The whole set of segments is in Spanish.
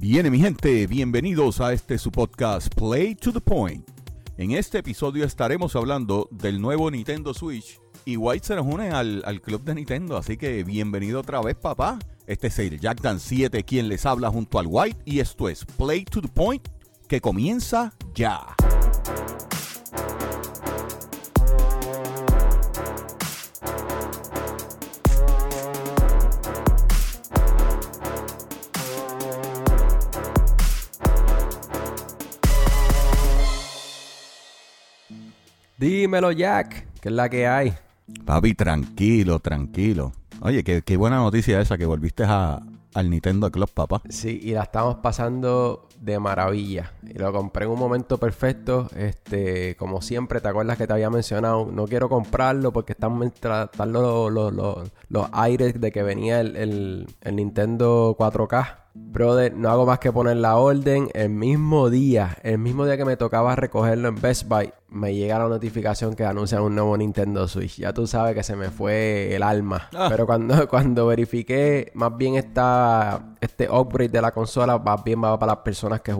Bien, mi gente, bienvenidos a este su podcast Play to the Point. En este episodio estaremos hablando del nuevo Nintendo Switch y White se nos une al, al club de Nintendo, así que bienvenido otra vez, papá. Este es el Jack Dan 7 quien les habla junto al White y esto es Play to the Point que comienza ya. Dímelo, Jack, que es la que hay. Papi, tranquilo, tranquilo. Oye, qué, qué buena noticia esa que volviste a, al Nintendo Club, papá. Sí, y la estamos pasando de maravilla. Y lo compré en un momento perfecto. Este, como siempre, ¿te acuerdas que te había mencionado? No quiero comprarlo porque están tratando los, los, los, aires de que venía el, el, el Nintendo 4K. Brother, no hago más que poner la orden el mismo día, el mismo día que me tocaba recogerlo en Best Buy me llega la notificación que anuncian un nuevo Nintendo Switch. Ya tú sabes que se me fue el alma. Ah. Pero cuando, cuando verifiqué, más bien está este upgrade de la consola, más bien va para las personas que,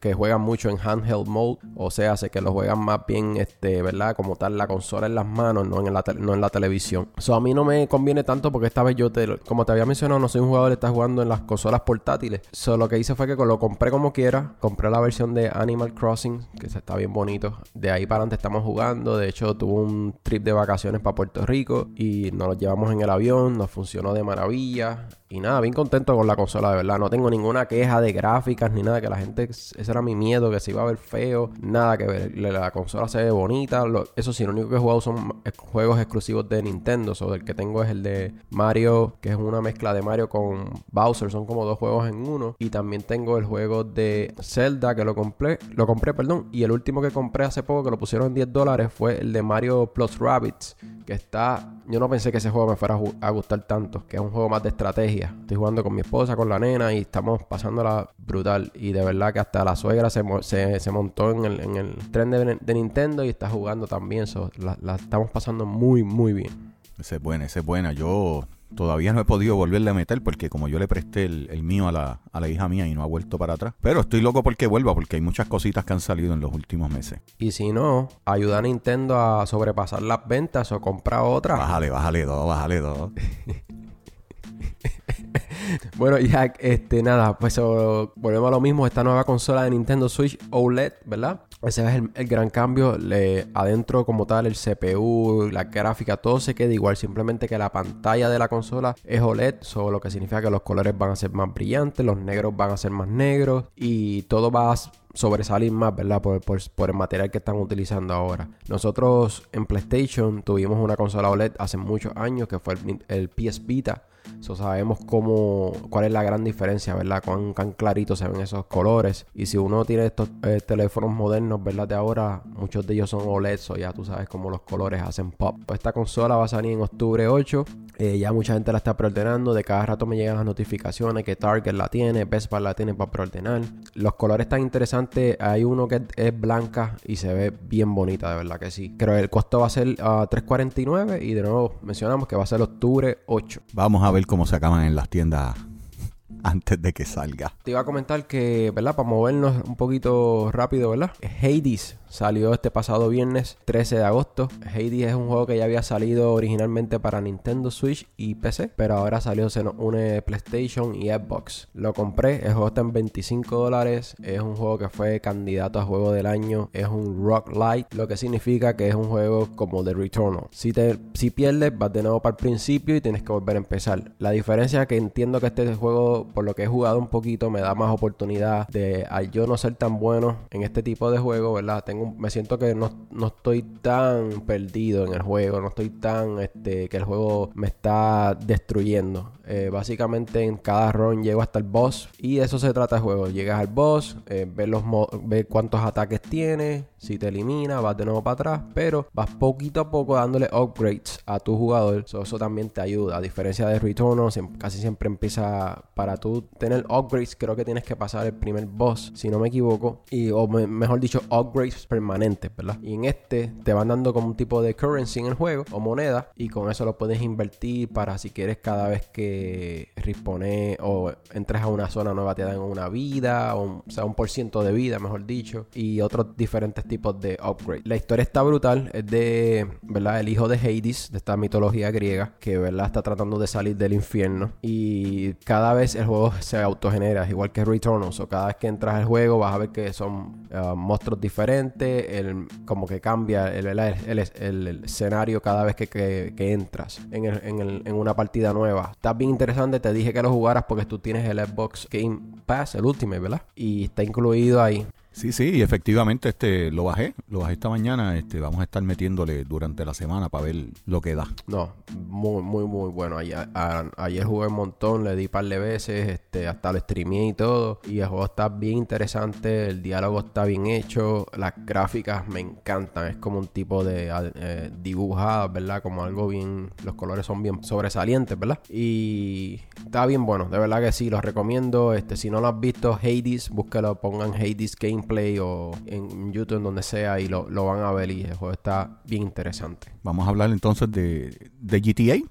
que juegan mucho en handheld mode. O sea, sé que lo juegan más bien, este, ¿verdad? Como tal, la consola en las manos, no en la, no en la televisión. Eso a mí no me conviene tanto porque esta vez yo, te, como te había mencionado, no soy un jugador que está jugando en las consolas portátiles. Solo lo que hice fue que lo compré como quiera. Compré la versión de Animal Crossing, que está bien bonito. De ahí para adelante estamos jugando. De hecho, tuve un trip de vacaciones para Puerto Rico y nos lo llevamos en el avión. Nos funcionó de maravilla. Y nada, bien contento con la consola, de verdad. No tengo ninguna queja de gráficas ni nada. Que la gente, ese era mi miedo, que se iba a ver feo. Nada que ver. La consola se ve bonita. eso sí, lo único que he jugado son juegos exclusivos de Nintendo. O el que tengo es el de Mario, que es una mezcla de Mario con Bowser. Son como dos juegos en uno. Y también tengo el juego de Zelda, que lo compré. Lo compré, perdón. Y el último que compré hace poco, que lo pusieron en 10 dólares, fue el de Mario Plus Rabbits. Que está. Yo no pensé que ese juego me fuera a gustar tanto. Que es un juego más de estrategia Estoy jugando con mi esposa, con la nena y estamos pasándola brutal. Y de verdad que hasta la suegra se, se, montó en el, en el tren de, Nintendo y está jugando también. la, estamos pasando muy, muy bien. Esa es buena, esa es buena. Yo todavía no he podido volverle a meter porque como yo le presté el, mío a la, a la, hija mía y no ha vuelto para atrás. Pero estoy loco porque vuelva porque hay muchas cositas que han salido en los últimos meses. Y si no, ayuda a Nintendo a sobrepasar las ventas o comprar otra. Bájale, bájale dos, bájale dos. bueno, ya, este, nada, pues volvemos a lo mismo. Esta nueva consola de Nintendo Switch OLED, ¿verdad? Ese es el, gran cambio. Le, adentro, como tal, el CPU, la gráfica, todo se queda igual. Simplemente que la pantalla de la consola es OLED, solo lo que significa que los colores van a ser más brillantes, los negros van a ser más negros y todo va a sobresalir más, ¿verdad? Por, el material que están utilizando ahora. Nosotros en PlayStation tuvimos una consola OLED hace muchos años que fue el, el PS Vita So, sabemos cómo, cuál es la gran diferencia, ¿verdad? Cuán, cuán claritos se ven esos colores. Y si uno tiene estos eh, teléfonos modernos, ¿verdad? De ahora, muchos de ellos son OLED, so ya tú sabes cómo los colores hacen pop. Esta consola va a salir en octubre 8. Eh, ya mucha gente la está preordenando. De cada rato me llegan las notificaciones que Target la tiene, Best Buy la tiene para preordenar. Los colores están interesantes. Hay uno que es blanca y se ve bien bonita, de verdad que sí. Creo que el costo va a ser a uh, 3.49 y de nuevo mencionamos que va a ser octubre 8. Vamos a ver cómo se acaban en las tiendas antes de que salga. Te iba a comentar que, ¿verdad? Para movernos un poquito rápido, ¿verdad? Hades Salió este pasado viernes 13 de agosto. Hades es un juego que ya había salido originalmente para Nintendo Switch y PC, pero ahora salió, se nos une PlayStation y Xbox. Lo compré, el juego está en 25 dólares. Es un juego que fue candidato a juego del año. Es un rock light, lo que significa que es un juego como The Returnal. Si, te, si pierdes, vas de nuevo para el principio y tienes que volver a empezar. La diferencia que entiendo que este juego, por lo que he jugado un poquito, me da más oportunidad de al yo no ser tan bueno en este tipo de juego, ¿verdad? Tengo me siento que no, estoy tan perdido en el juego, no estoy tan, este, que el juego me está destruyendo. Eh, básicamente en cada run llego hasta el boss y de eso se trata el juego. Llegas al boss, eh, ves, los cuántos ataques tiene, si te elimina, vas de nuevo para atrás, pero vas poquito a poco dándole upgrades a tu jugador. eso también te ayuda. A diferencia de casi siempre empieza para tú tener upgrades, creo que tienes que pasar el primer boss, si no me equivoco. Y, o mejor dicho, upgrades permanentes, ¿verdad? Y en este te van dando como un tipo de currency en el juego o moneda. Y con eso lo puedes invertir para si quieres cada vez que responde o entres a una zona nueva te dan una vida, o, sea, un por ciento de vida, mejor dicho. Y otros diferentes tipos de upgrades. La historia está brutal. Es de, ¿verdad? El hijo de Hades, de esta mitología griega, que, ¿verdad? Está tratando de salir del infierno. Y cada vez el juego se autogenera, igual que Returnal. O cada vez que entras al juego vas a ver que son uh, monstruos diferentes. El, como que cambia el, el, escenario cada vez que, que, entras en, en, en, una partida nueva. Está bien interesante. Te dije que lo jugaras porque tú tienes el Xbox Game Pass, el último, ¿verdad? Y está incluido ahí. Sí, sí, efectivamente este lo bajé, lo bajé esta mañana, este vamos a estar metiéndole durante la semana para ver lo que da. No, muy muy muy bueno. Ayer, jugué un montón, le di par de veces, este hasta lo streameé y todo y el juego está bien interesante, el diálogo está bien hecho, las gráficas me encantan, es como un tipo de eh, dibujadas, ¿verdad? Como algo bien, los colores son bien sobresalientes, ¿verdad? Y está bien bueno, de verdad que sí, los recomiendo. Este si no lo has visto Hades, búsquelo, pongan Hades Game Play o en YouTube, en donde sea, y lo, van a ver. Y el juego está bien interesante. Vamos a hablar entonces de, de GTA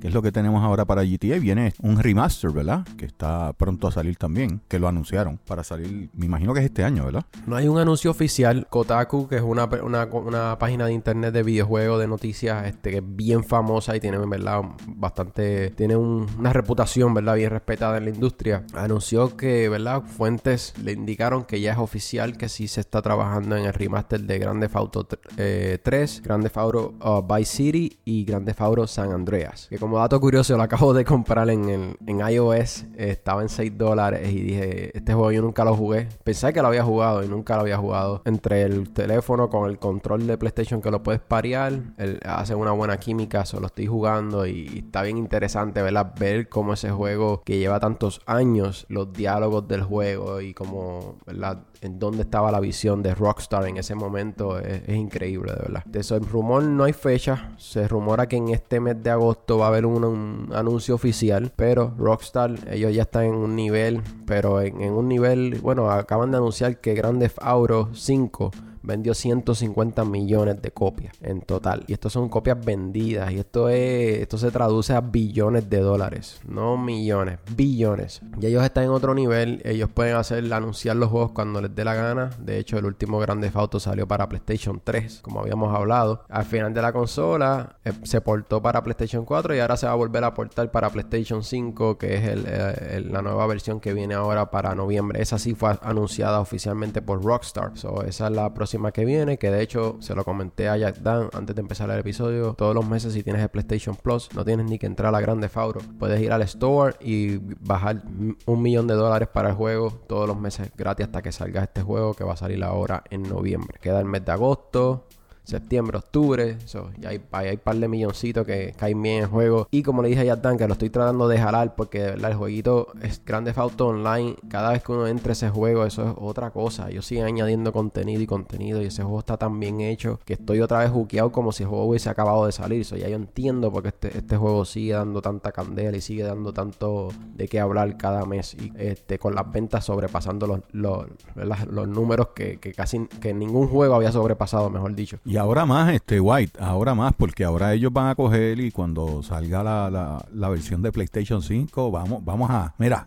que es lo que tenemos ahora para GTA. Viene un remaster, ¿verdad? Que está pronto a salir también, que lo anunciaron para salir, me imagino que es este año, ¿verdad? No hay un anuncio oficial. Kotaku, que es una, una, página de internet de videojuegos, de noticias, este, que es bien famosa y tiene, ¿verdad? Bastante, tiene una reputación, ¿verdad? Bien respetada en la industria. Anunció que, ¿verdad? Fuentes le indicaron que ya es oficial que sí se está trabajando en el remaster de Grande Auto 3, eh, Grande Auto uh, Vice City y Grande Auto San Andreas. Que como dato curioso, lo acabo de comprar en, en iOS. estaba en 6 dólares y dije, este juego yo nunca lo jugué. Pensé que lo había jugado y nunca lo había jugado. Entre el teléfono con el control de PlayStation que lo puedes parear, hace una buena química, solo estoy jugando y, está bien interesante ¿verdad? ver cómo ese juego que lleva tantos años, los diálogos del juego y cómo, ¿verdad? En dónde estaba la visión de Rockstar en ese momento es, increíble, de verdad. De eso, el rumor no hay fecha. Se rumora que en este mes de agosto va a haber un, anuncio oficial. Pero Rockstar, ellos ya están en un nivel. Pero en, en un nivel, bueno, acaban de anunciar que Grand Theft Auto 5 vendió 150 millones de copias en total. Y esto son copias vendidas. Y esto es. Esto se traduce a billones de dólares. No millones, billones. Y ellos están en otro nivel. Ellos pueden hacer anunciar los juegos cuando les dé la gana. De hecho, el último Grande Auto salió para PlayStation 3, como habíamos hablado. Al final de la consola eh, se portó para PlayStation 4 y ahora se va a volver a portar para PlayStation 5, que es eh, la nueva versión que viene ahora para noviembre. Esa sí fue anunciada oficialmente por Rockstar. So, esa es la próxima que viene, que de hecho se lo comenté a Jack Dan antes de empezar el episodio. Todos los meses si tienes el PlayStation Plus, no tienes ni que entrar a la Grande Fauro. Puedes ir al store y bajar un millón de dólares para el juego todos los meses gratis hasta que salga este juego que va a salir ahora en noviembre. Queda el mes de agosto, septiembre, octubre. y hay, hay, un par de milloncitos que caen bien en juego. Y como le dije a Yatan, que lo estoy tratando de jalar porque el jueguito es Grande Auto Online. Cada vez que uno entra a ese juego, eso es otra cosa. Yo sigo añadiendo contenido y contenido. Y ese juego está tan bien hecho que estoy otra vez juqueado como si el juego hubiese acabado de salir. So, ya yo entiendo porque este, este juego sigue dando tanta candela y sigue dando tanto de qué hablar cada mes. Y este, con las ventas sobrepasando los, los, los números que, que, casi que ningún juego había sobrepasado, mejor dicho ahora más, este White, ahora más, porque ahora ellos van a coger y cuando salga la, la, versión de PlayStation 5, vamos, vamos a, mira,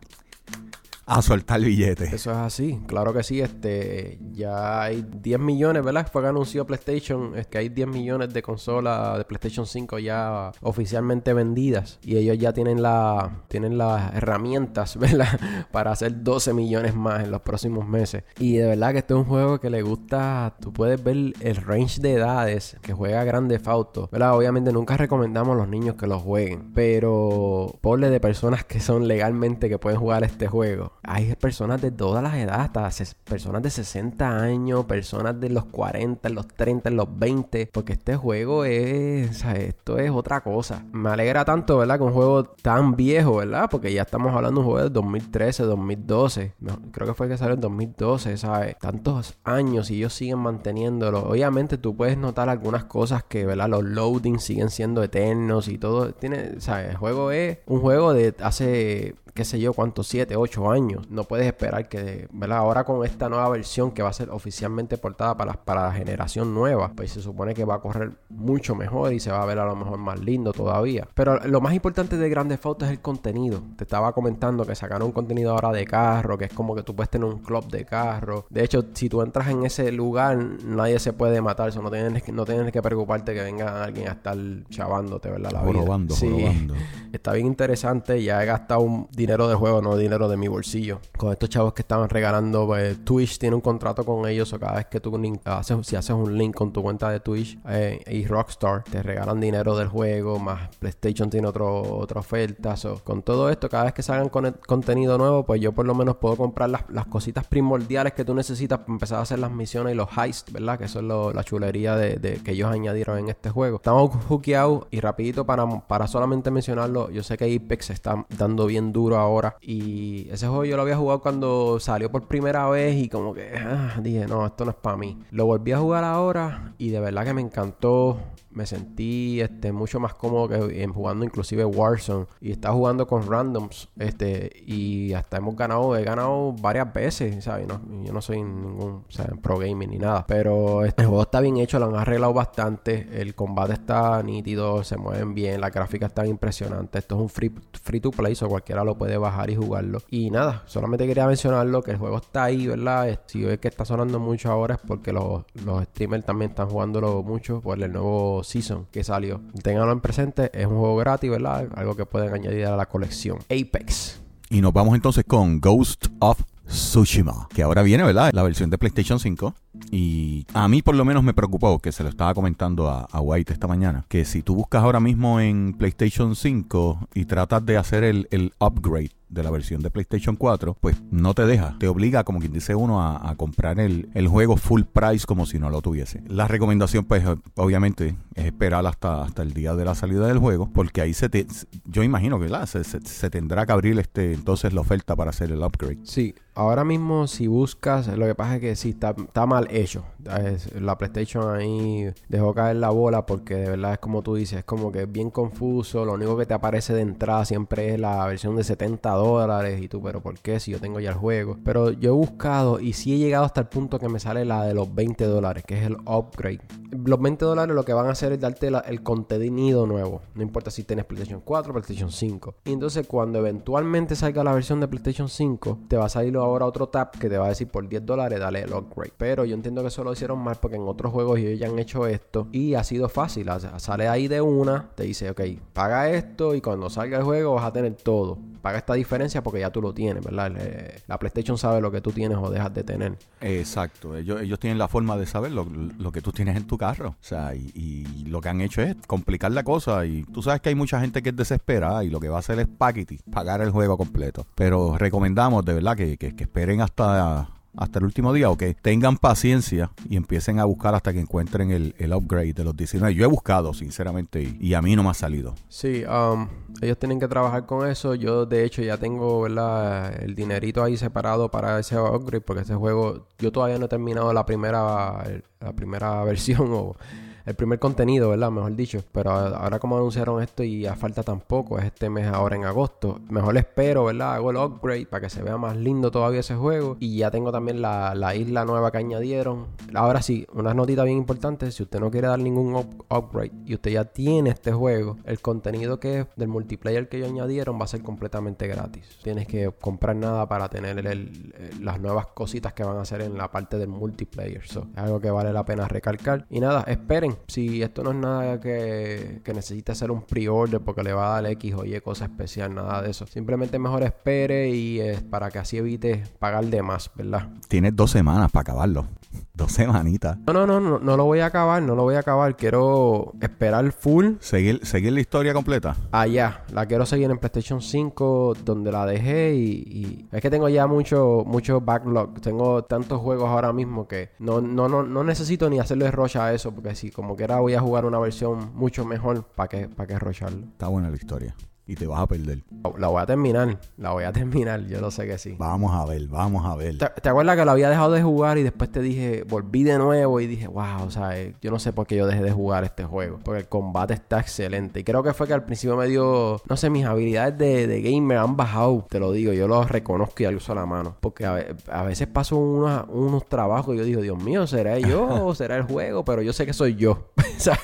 a soltar billetes. Eso es así, claro que sí. Este, ya hay 10 millones, ¿verdad? Fue que anunció PlayStation, es que hay 10 millones de consolas de PlayStation 5 ya oficialmente vendidas y ellos ya tienen la tienen las herramientas, ¿verdad? Para hacer 12 millones más en los próximos meses. Y de verdad que este es un juego que le gusta, tú puedes ver el range de edades que juega Grande Auto, ¿verdad? Obviamente nunca recomendamos a los niños que lo jueguen, pero ponle de personas que son legalmente que pueden jugar este juego hay personas de todas las edades, hasta personas de 60 años, personas de los 40, los 30, los 20, porque este juego es, o esto es otra cosa. Me alegra tanto, ¿verdad? Que un juego tan viejo, ¿verdad? Porque ya estamos hablando de un juego de 2013, 2012. creo que fue que salió en 2012, ¿sabes? Tantos años y ellos siguen manteniéndolo. Obviamente tú puedes notar algunas cosas que, ¿verdad? Los loadings siguen siendo eternos y todo. Tiene, ¿sabes? El juego es un juego de hace qué sé yo, cuántos, 7, 8 años. No puedes esperar que, ¿verdad? Ahora con esta nueva versión que va a ser oficialmente portada para, para la generación nueva, pues se supone que va a correr mucho mejor y se va a ver a lo mejor más lindo todavía. Pero lo más importante de Grande Auto es el contenido. Te estaba comentando que sacaron un contenido ahora de carro, que es como que tú puedes tener un club de carro. De hecho, si tú entras en ese lugar, nadie se puede matar. Eso no tienes, no tienes que preocuparte que venga alguien a estar chavándote, ¿verdad? La vida. sí. Está bien interesante. Ya he gastado un dinero de juego, no dinero de mi bolsillo. Con estos chavos que estaban regalando, pues, Twitch tiene un contrato con ellos. O cada vez que tú haces, si haces un link con tu cuenta de Twitch eh, y Rockstar, te regalan dinero del juego. Más PlayStation tiene otro, otra oferta. con todo esto, cada vez que salgan con contenido nuevo, pues yo por lo menos puedo comprar las, las cositas primordiales que tú necesitas para empezar a hacer las misiones y los heists, ¿verdad? Que eso es la chulería de, que ellos añadieron en este juego. Estamos hookeados y rapidito para, para solamente mencionarlo, yo sé que Apex está dando bien duro ahora y ese juego yo lo había jugado cuando salió por primera vez y como que ah, dije, no, esto no es para mí. Lo volví a jugar ahora y de verdad que me encantó me sentí este, mucho más cómodo que en jugando inclusive Warzone. Y estaba jugando con randoms este y hasta hemos ganado he ganado varias veces ¿sabes? Yo no soy ningún pro gaming ni nada. Pero este juego está bien hecho lo han arreglado bastante. El combate está nítido se mueven bien la gráfica está impresionante. Esto es un free, free to play o cualquiera lo puede bajar y jugarlo. Y nada solamente quería mencionarlo que el juego está ahí verdad si ves que está sonando mucho ahora es porque los, los streamers también están jugándolo mucho por el nuevo Season que salió. Ténganlo en presente, es un juego gratis, ¿verdad? Algo que pueden añadir a la colección. Apex. Y nos vamos entonces con Ghost of Tsushima, que ahora viene, ¿verdad? La versión de PlayStation 5. Y a mí por lo menos me preocupó, que se lo estaba comentando a, White esta mañana, que si tú buscas ahora mismo en PlayStation 5 y tratas de hacer el, el upgrade de la versión de PlayStation 4, pues no te deja. Te obliga, como quien dice uno, a, comprar el, juego full price como si no lo tuviese. La recomendación, pues, obviamente, es esperar hasta, hasta el día de la salida del juego, porque ahí se te. Yo imagino que se, se, tendrá que abrir este entonces la oferta para hacer el upgrade. Sí, ahora mismo si buscas, lo que pasa es que sí está, está mal hecho. La PlayStation ahí dejó caer la bola porque de verdad es como tú dices, es como que es bien confuso. Lo único que te aparece de entrada siempre es la versión de 70 dólares y tú, pero ¿por qué? Si yo tengo ya el juego. Pero yo he buscado y sí he llegado hasta el punto que me sale la de los 20 dólares, que es el upgrade. Los 20 dólares lo que van a hacer es darte el contenido nuevo. No importa si tienes PlayStation 4 o PlayStation 5. Y entonces cuando eventualmente salga la versión de PlayStation 5, te va a salir ahora otro tab que te va a decir por 10 dólares, dale el upgrade. Pero yo entiendo que solo hicieron mal porque en otros juegos ellos ya han hecho esto y ha sido fácil. sale ahí de una, te dice, ok, paga esto y cuando salga el juego vas a tener todo. Paga esta diferencia porque ya tú lo tienes, ¿verdad? La PlayStation sabe lo que tú tienes o dejas de tener. Exacto, ellos, ellos tienen la forma de saber lo, que tú tienes en tu carro. O sea, y, lo que han hecho es complicar la cosa. Y tú sabes que hay mucha gente que es desesperada y lo que va a hacer es paquete, pagar el juego completo. Pero recomendamos de verdad que, que esperen hasta hasta el último día o que tengan paciencia y empiecen a buscar hasta que encuentren el, upgrade de los 19. Yo he buscado, sinceramente, y, a mí no me ha salido. Sí, um, ellos tienen que trabajar con eso. Yo, de hecho, ya tengo el dinerito ahí separado para ese upgrade porque ese juego, yo todavía no he terminado la primera, la primera versión el primer contenido, ¿verdad? Mejor dicho. Pero ahora como anunciaron esto y a falta tampoco, es este mes ahora en agosto. Mejor espero, ¿verdad? Hago el upgrade para que se vea más lindo todavía ese juego. Y ya tengo también la, isla nueva que añadieron. Ahora sí, una notita bien importante. Si usted no quiere dar ningún upgrade y usted ya tiene este juego, el contenido que es del multiplayer que ellos añadieron va a ser completamente gratis. Tienes que comprar nada para tener las nuevas cositas que van a hacer en la parte del multiplayer. es algo que vale la pena recalcar. Y nada, esperen si esto no es nada que, que necesite hacer un pre-order porque le va a dar X o Y cosa especial, nada de eso. Simplemente mejor espere y es para que así evite pagar de más, ¿verdad? Tienes dos semanas para acabarlo. Dos semanitas. No, no, no, no, no lo voy a acabar, no lo voy a acabar. Quiero esperar full. Seguir, seguir la historia completa. Allá, la quiero seguir en PlayStation 5, donde la dejé y, es que tengo ya mucho, mucho backlog. Tengo tantos juegos ahora mismo que no, no, no, no necesito ni hacerle rocha a eso, porque si como quiera voy a jugar una versión mucho mejor, ¿para qué, para rocharlo? Está buena la historia. Y te vas a perder. La voy a terminar, la voy a terminar, yo lo sé que sí. Vamos a ver, vamos a ver. ¿Te, te acuerdas que lo había dejado de jugar y después te dije, volví de nuevo y dije, wow, o sea, eh, yo no sé por qué yo dejé de jugar este juego, porque el combate está excelente. Y creo que fue que al principio me dio, no sé, mis habilidades de, de gamer han bajado, te lo digo, yo lo reconozco y alzo la mano, porque a, a veces paso unos, unos trabajos y yo digo, Dios mío, ¿será yo o será el juego? Pero yo sé que soy yo, ¿sabes?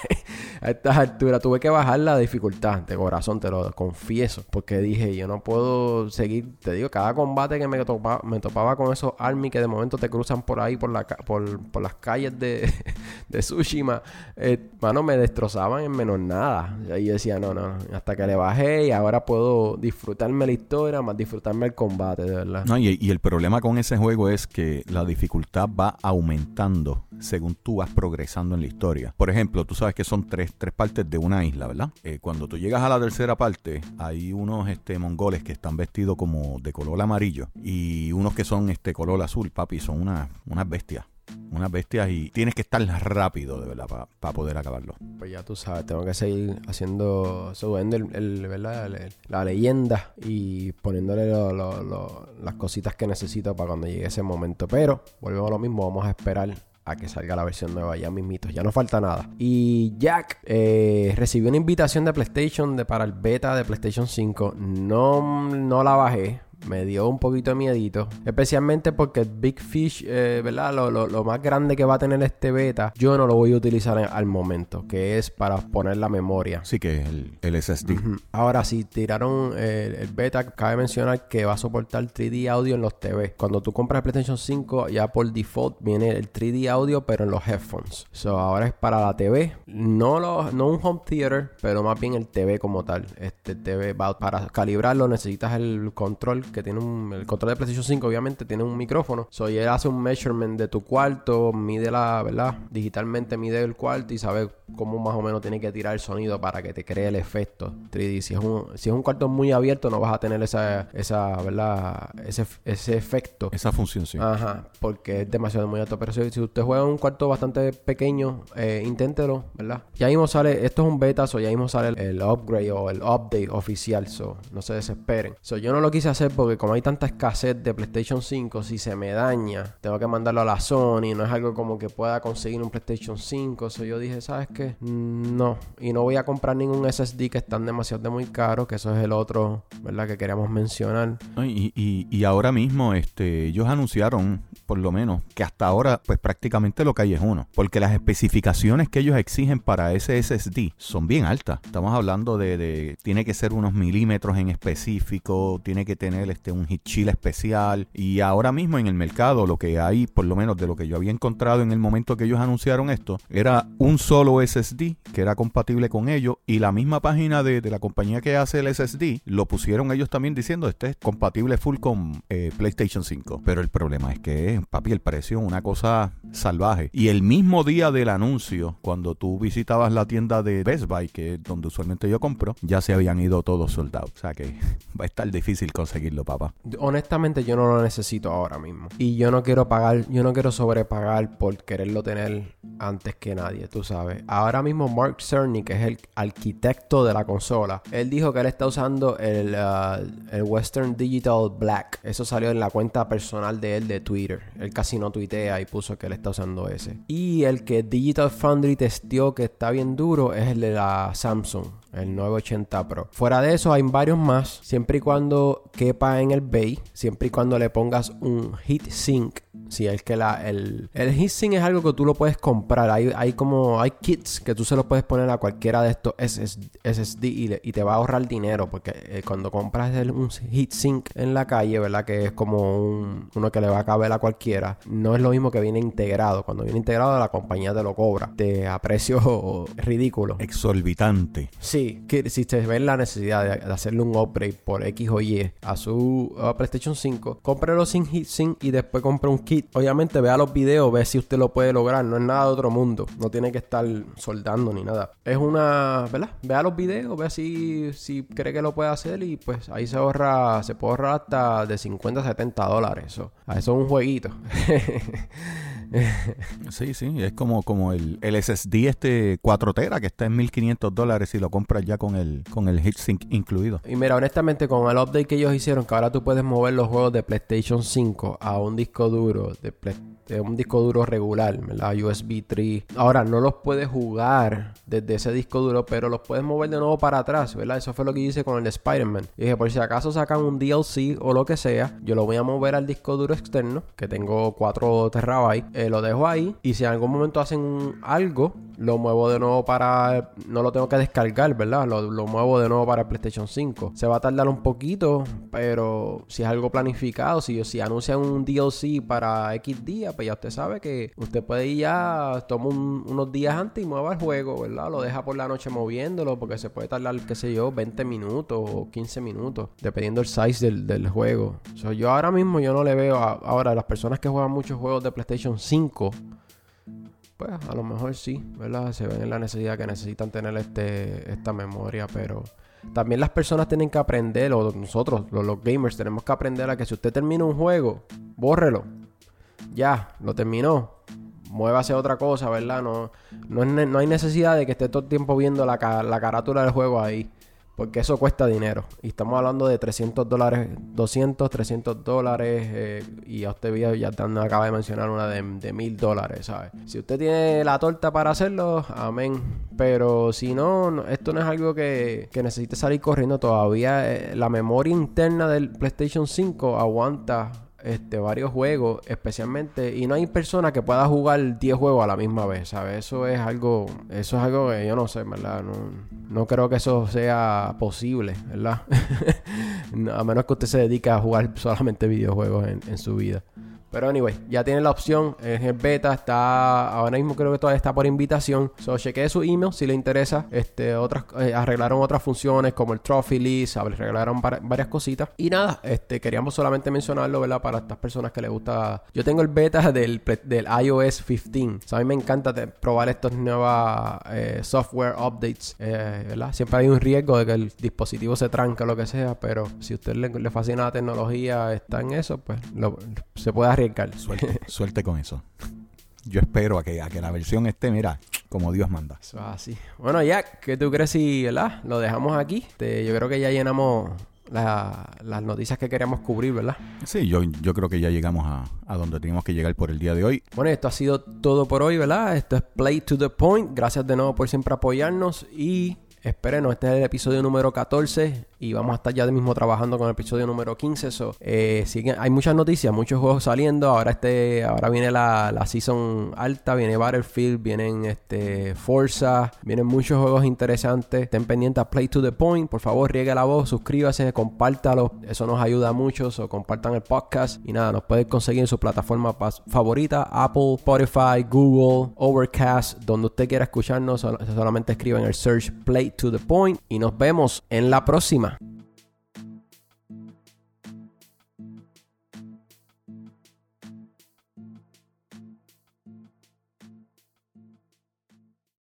A estas alturas tuve que bajar la dificultad de corazón, te lo confieso. Porque dije, yo no puedo seguir. Te digo, cada combate que me, topa- me topaba con esos army que de momento te cruzan por ahí, por, la, por, las calles de, de Tsushima, eh, mano, me destrozaban en menos nada. Y yo decía, no, no, hasta que le bajé y ahora puedo disfrutarme la historia, más disfrutarme el combate, de verdad. No, y, y el problema con ese juego es que la dificultad va aumentando según tú vas progresando en la historia. Por ejemplo, tú sabes que son tres, tres partes de una isla, ¿verdad? Eh, cuando tú llegas a la tercera parte, hay unos este, mongoles que están vestidos como de color amarillo y unos que son este color azul, papi, son unas unas bestias. Unas bestias y tienes que estar rápido, de verdad, para poder acabarlo. Pues ya tú sabes, tengo que seguir haciendo, subiendo el, ¿verdad? La leyenda y poniéndole las cositas que necesito para cuando llegue ese momento. Pero volvemos a lo mismo, vamos a esperar a que salga la versión nueva ya mismitos, ya no falta nada. Y Jack eh, recibió una invitación de PlayStation de, para el beta de PlayStation 5. No, no la bajé. Me dio un poquito de miedito. Especialmente porque el Big Fish, eh, ¿verdad? Lo, lo- lo más grande que va a tener este beta, yo no lo voy a utilizar en- al momento, que es para poner la memoria. Así que el, el SSD. Ahora, si tiraron eh, el beta, cabe mencionar que va a soportar 3D audio en los TV. Cuando tú compras el PlayStation 5, ya por default viene el 3D audio, pero en los headphones. So, ahora es para la TV. No, lo- no un home theater, pero más bien el TV como tal. Este TV va para calibrarlo, necesitas el control que tiene un. El control de PlayStation 5, obviamente, tiene un micrófono. So, y él hace un measurement de tu cuarto, mide la, ¿verdad? Digitalmente mide el cuarto y sabe cómo más o menos tiene que tirar el sonido para que te cree el efecto 3D. Si es un, si es un cuarto muy abierto, no vas a tener esa, esa ¿verdad? Ese, ese efecto. Esa función sí. Ajá, porque es demasiado muy alto. Pero si, si usted juega en un cuarto bastante pequeño, eh, inténtelo, ¿verdad? Ya mismo sale, esto es un beta, so ya mismo sale el, el upgrade o el update oficial, so no se desesperen. So yo no lo quise hacer porque como hay tanta escasez de PlayStation 5, si se me daña, tengo que mandarlo a la Sony, no es algo como que pueda conseguir un PlayStation 5. So yo dije, ¿sabes qué? No, y no voy a comprar ningún SSD que están demasiado de muy caros, que eso es el otro, ¿verdad? Que queríamos mencionar. Y, y- y ahora mismo este, ellos anunciaron, por lo menos, que hasta ahora pues prácticamente lo que hay es uno. Porque las especificaciones que ellos exigen para ese SSD son bien altas. Estamos hablando de, de- tiene que ser unos milímetros en específico, tiene que tener este, un heat shield especial. Y ahora mismo en el mercado lo que hay, por lo menos de lo que yo había encontrado en el momento que ellos anunciaron esto, era un solo SSD que era compatible con ellos y la misma página de, de la compañía que hace el SSD lo pusieron ellos también diciendo este es compatible full con eh, PlayStation 5. Pero el problema es que, papi, el precio es una cosa salvaje. Y el mismo día del anuncio, cuando tú visitabas la tienda de Best Buy, que es donde usualmente yo compro, ya se habían ido todos soldados. O sea que va a estar difícil conseguirlo, papá. Honestamente yo no lo necesito ahora mismo. Y yo no quiero pagar, yo no quiero sobrepagar por quererlo tener antes que nadie, tú sabes. Ahora mismo Mark Cerny, que es el arquitecto de la consola, él dijo que él está usando el, uh, Western Digital Black. Eso salió en la cuenta personal de él de Twitter. Él casi no tuitea y puso que él está usando ese. Y el que Digital Foundry testió que está bien duro es el de la Samsung el 980 Pro. Fuera de eso hay varios más, siempre y cuando quepa en el bay, siempre y cuando le pongas un heat sink. Si es que la, el, el es algo que tú lo puedes comprar. Hay, hay como, hay kits que tú se los puedes poner a cualquiera de estos SS SSD y, le- y te va a ahorrar dinero. Porque eh, cuando compras el- un heat sink en la calle, ¿verdad? Que es como un- uno que le va a caber a cualquiera. No es lo mismo que viene integrado. Cuando viene integrado, la compañía te lo cobra. De a precio ridículo. Exorbitante. Sí, que si se ve la necesidad de, de hacerle un upgrade por X o Y a su uh, PlayStation 5, cómprelo sin heatsink y después compre un kit. Obviamente vea los videos, ve si usted lo puede lograr. No es nada de otro mundo. No tiene que estar soldando ni nada. Es una, ¿verdad? Vea los videos, vea si, si cree que lo puede hacer y pues ahí se ahorra, se puede ahorrar hasta de 50 a 70 dólares. Eso, eso es un jueguito. sí, sí, es como, como el, el SSD este 4 tera que está en 1500 dólares si lo compras ya con el, con el heatsink incluido. Y mira, honestamente, con el update que ellos hicieron, que ahora tú puedes mover los juegos de PlayStation 5 a un disco duro de PlayStation un disco duro regular, ¿verdad? USB 3. Ahora, no los puedes jugar desde ese disco duro, pero los puedes mover de nuevo para atrás, ¿verdad? Eso fue lo que hice con el Spider-Man. Dije, por si acaso sacan un DLC o lo que sea, yo lo voy a mover al disco duro externo, que tengo 4 terabytes, eh, lo dejo ahí. Y si en algún momento hacen algo, lo muevo de nuevo para. No lo tengo que descargar, ¿verdad? Lo, muevo de nuevo para el PlayStation 5. Se va a tardar un poquito, pero si es algo planificado, si, si anuncian un DLC para X días, pues ya usted sabe que usted puede ir ya, toma unos días antes y mueva el juego, ¿verdad? Lo deja por la noche moviéndolo porque se puede tardar, qué sé yo, 20 minutos o 15 minutos, dependiendo del size del, juego. yo ahora mismo yo no le veo, a, ahora las personas que juegan muchos juegos de PlayStation 5, pues a lo mejor sí, ¿verdad? Se ven en la necesidad que necesitan tener este, esta memoria, pero también las personas tienen que aprender, o nosotros, los, gamers, tenemos que aprender a que si usted termina un juego, bórrelo ya, lo terminó. Muévase a otra cosa, ¿verdad? No, no, hay necesidad de que esté todo el tiempo viendo la, la carátula del juego ahí. Porque eso cuesta dinero. Y estamos hablando de 300 dólares, 200, 300 dólares. Eh, y a usted ya acaba de mencionar una de, de 1000 dólares, ¿sabes? Si usted tiene la torta para hacerlo, amén. Pero si no, esto no es algo que, que necesite salir corriendo todavía. Eh, la memoria interna del PlayStation 5 aguanta este, varios juegos, especialmente, y no hay persona que pueda jugar 10 juegos a la misma vez, ¿sabes? Eso es algo, eso es algo que yo no sé, ¿verdad? No, no creo que eso sea posible, ¿verdad? a menos que usted se dedique a jugar solamente videojuegos en, en su vida. Pero anyway, ya tiene la opción. Es el beta. Está. Ahora mismo creo que todavía está por invitación. So chequee su email si le interesa. Este, otras, eh, arreglaron otras funciones como el trophy list. Arreglaron varias cositas. Y nada, este, queríamos solamente mencionarlo, ¿verdad? Para estas personas que les gusta. Yo tengo el beta del, del iOS 15. So, a mí me encanta probar estos nuevos eh, software updates. Eh, ¿verdad? Siempre hay un riesgo de que el dispositivo se tranque o lo que sea. Pero si a usted le, fascina la tecnología, está en eso, pues se puede arriesgar. Suerte, suerte con eso. Yo espero a que, a que la versión esté, mira, como Dios manda. Eso así. Bueno, Jack, ¿qué tú crees si, ¿verdad? Lo dejamos aquí. yo creo que ya llenamos las noticias que queríamos cubrir, ¿verdad? Sí, yo, yo creo que ya llegamos a, a, donde teníamos que llegar por el día de hoy. Bueno, esto ha sido todo por hoy, ¿verdad? Esto es Play to the Point. Gracias de nuevo por siempre apoyarnos y espérenos, este es el episodio número 14 y vamos a estar ya mismo trabajando con el episodio número 15. So, eh, hay muchas noticias, muchos juegos saliendo. Ahora este, ahora viene la, la season alta, viene Battlefield, vienen este Forza, vienen muchos juegos interesantes. Estén pendientes a Play to the Point. Por favor, riegue la voz, suscríbase, compártalo. Eso nos ayuda mucho. So, compartan el podcast. Y nada, nos pueden conseguir en su plataforma favorita: Apple, Spotify, Google, Overcast, donde usted quiera escucharnos. Solamente escriben el search Play to the Point. Y nos vemos en la próxima.